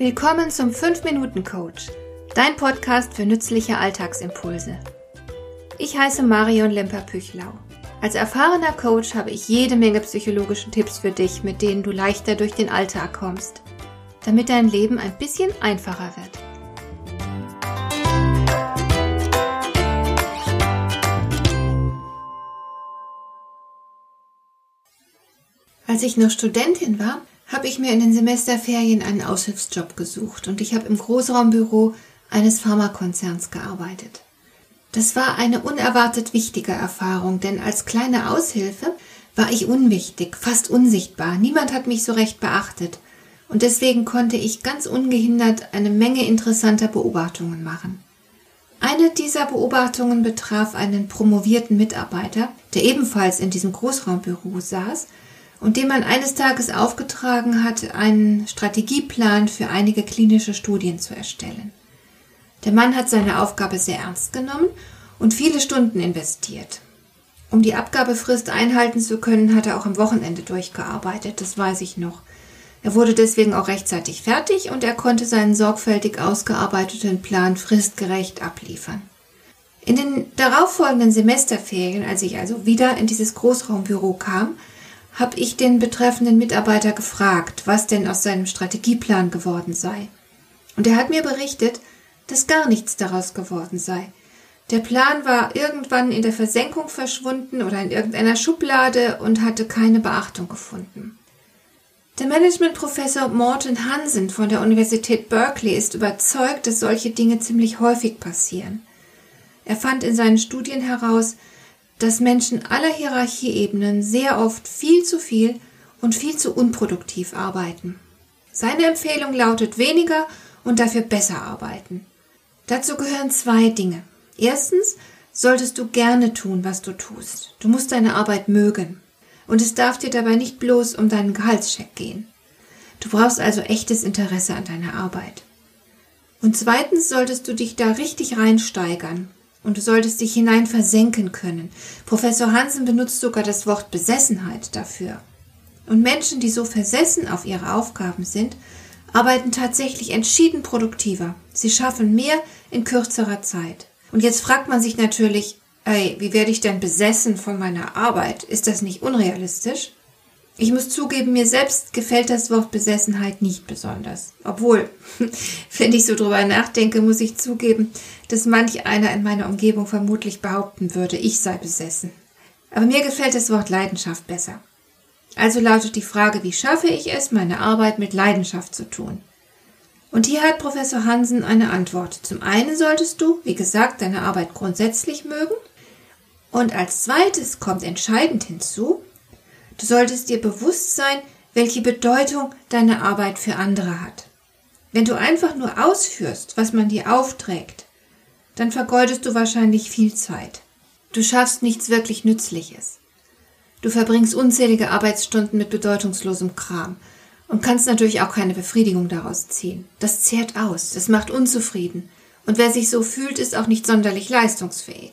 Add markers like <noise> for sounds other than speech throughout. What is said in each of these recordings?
Willkommen zum 5-Minuten-Coach, dein Podcast für nützliche Alltagsimpulse. Ich heiße Marion Lemper-Püchlau. Als erfahrener Coach habe ich jede Menge psychologische Tipps für dich, mit denen du leichter durch den Alltag kommst, damit dein Leben ein bisschen einfacher wird. Als ich noch Studentin war, habe ich mir in den Semesterferien einen Aushilfsjob gesucht und ich habe im Großraumbüro eines Pharmakonzerns gearbeitet. Das war eine unerwartet wichtige Erfahrung, denn als kleine Aushilfe war ich unwichtig, fast unsichtbar. Niemand hat mich so recht beachtet. Und deswegen konnte ich ganz ungehindert eine Menge interessanter Beobachtungen machen. Eine dieser Beobachtungen betraf einen promovierten Mitarbeiter, der ebenfalls in diesem Großraumbüro saß und dem man eines Tages aufgetragen hat, einen Strategieplan für einige klinische Studien zu erstellen. Der Mann hat seine Aufgabe sehr ernst genommen und viele Stunden investiert. Um die Abgabefrist einhalten zu können, hat er auch am Wochenende durchgearbeitet, das weiß ich noch. Er wurde deswegen auch rechtzeitig fertig und er konnte seinen sorgfältig ausgearbeiteten Plan fristgerecht abliefern. In den darauffolgenden Semesterferien, als ich also wieder in dieses Großraumbüro kam, habe ich den betreffenden Mitarbeiter gefragt, was denn aus seinem Strategieplan geworden sei. Und er hat mir berichtet, dass gar nichts daraus geworden sei. Der Plan war irgendwann in der Versenkung verschwunden oder in irgendeiner Schublade und hatte keine Beachtung gefunden. Der Managementprofessor Morton Hansen von der Universität Berkeley ist überzeugt, dass solche Dinge ziemlich häufig passieren. Er fand in seinen Studien heraus, dass Menschen aller Hierarchieebenen sehr oft viel zu viel und viel zu unproduktiv arbeiten. Seine Empfehlung lautet weniger und dafür besser arbeiten. Dazu gehören zwei Dinge. Erstens solltest du gerne tun, was du tust. Du musst deine Arbeit mögen. Und es darf dir dabei nicht bloß um deinen Gehaltscheck gehen. Du brauchst also echtes Interesse an deiner Arbeit. Und zweitens solltest du dich da richtig reinsteigern und du solltest dich hinein versenken können. Professor Hansen benutzt sogar das Wort Besessenheit dafür. Und Menschen, die so versessen auf ihre Aufgaben sind, arbeiten tatsächlich entschieden produktiver. Sie schaffen mehr in kürzerer Zeit. Und jetzt fragt man sich natürlich, ey, wie werde ich denn besessen von meiner Arbeit? Ist das nicht unrealistisch? Ich muss zugeben, mir selbst gefällt das Wort Besessenheit nicht besonders. Obwohl, <laughs> wenn ich so drüber nachdenke, muss ich zugeben, dass manch einer in meiner Umgebung vermutlich behaupten würde, ich sei besessen. Aber mir gefällt das Wort Leidenschaft besser. Also lautet die Frage, wie schaffe ich es, meine Arbeit mit Leidenschaft zu tun? Und hier hat Professor Hansen eine Antwort. Zum einen solltest du, wie gesagt, deine Arbeit grundsätzlich mögen. Und als zweites kommt entscheidend hinzu, Du solltest dir bewusst sein, welche Bedeutung deine Arbeit für andere hat. Wenn du einfach nur ausführst, was man dir aufträgt, dann vergeudest du wahrscheinlich viel Zeit. Du schaffst nichts wirklich Nützliches. Du verbringst unzählige Arbeitsstunden mit bedeutungslosem Kram und kannst natürlich auch keine Befriedigung daraus ziehen. Das zehrt aus, das macht unzufrieden und wer sich so fühlt, ist auch nicht sonderlich leistungsfähig.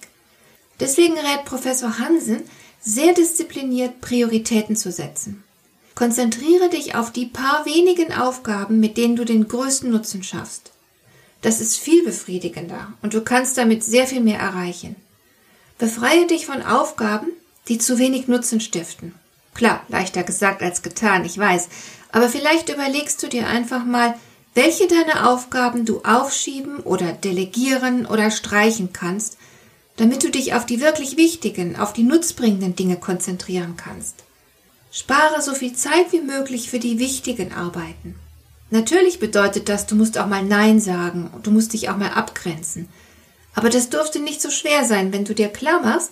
Deswegen rät Professor Hansen, sehr diszipliniert Prioritäten zu setzen. Konzentriere dich auf die paar wenigen Aufgaben, mit denen du den größten Nutzen schaffst. Das ist viel befriedigender und du kannst damit sehr viel mehr erreichen. Befreie dich von Aufgaben, die zu wenig Nutzen stiften. Klar, leichter gesagt als getan, ich weiß, aber vielleicht überlegst du dir einfach mal, welche deiner Aufgaben du aufschieben oder delegieren oder streichen kannst, damit du dich auf die wirklich wichtigen, auf die nutzbringenden Dinge konzentrieren kannst. Spare so viel Zeit wie möglich für die wichtigen Arbeiten. Natürlich bedeutet das, du musst auch mal Nein sagen und du musst dich auch mal abgrenzen. Aber das dürfte nicht so schwer sein, wenn du dir klar machst,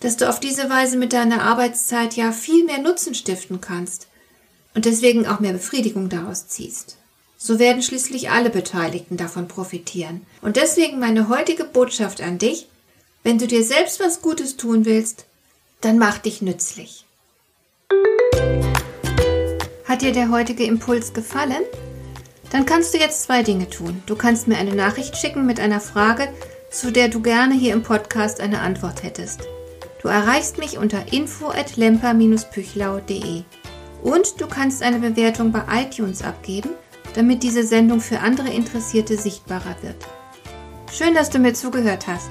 dass du auf diese Weise mit deiner Arbeitszeit ja viel mehr Nutzen stiften kannst und deswegen auch mehr Befriedigung daraus ziehst. So werden schließlich alle Beteiligten davon profitieren. Und deswegen meine heutige Botschaft an dich, wenn du dir selbst was Gutes tun willst, dann mach dich nützlich. Hat dir der heutige Impuls gefallen? Dann kannst du jetzt zwei Dinge tun. Du kannst mir eine Nachricht schicken mit einer Frage, zu der du gerne hier im Podcast eine Antwort hättest. Du erreichst mich unter info at lemper-püchlau.de und du kannst eine Bewertung bei iTunes abgeben damit diese Sendung für andere Interessierte sichtbarer wird. Schön, dass du mir zugehört hast.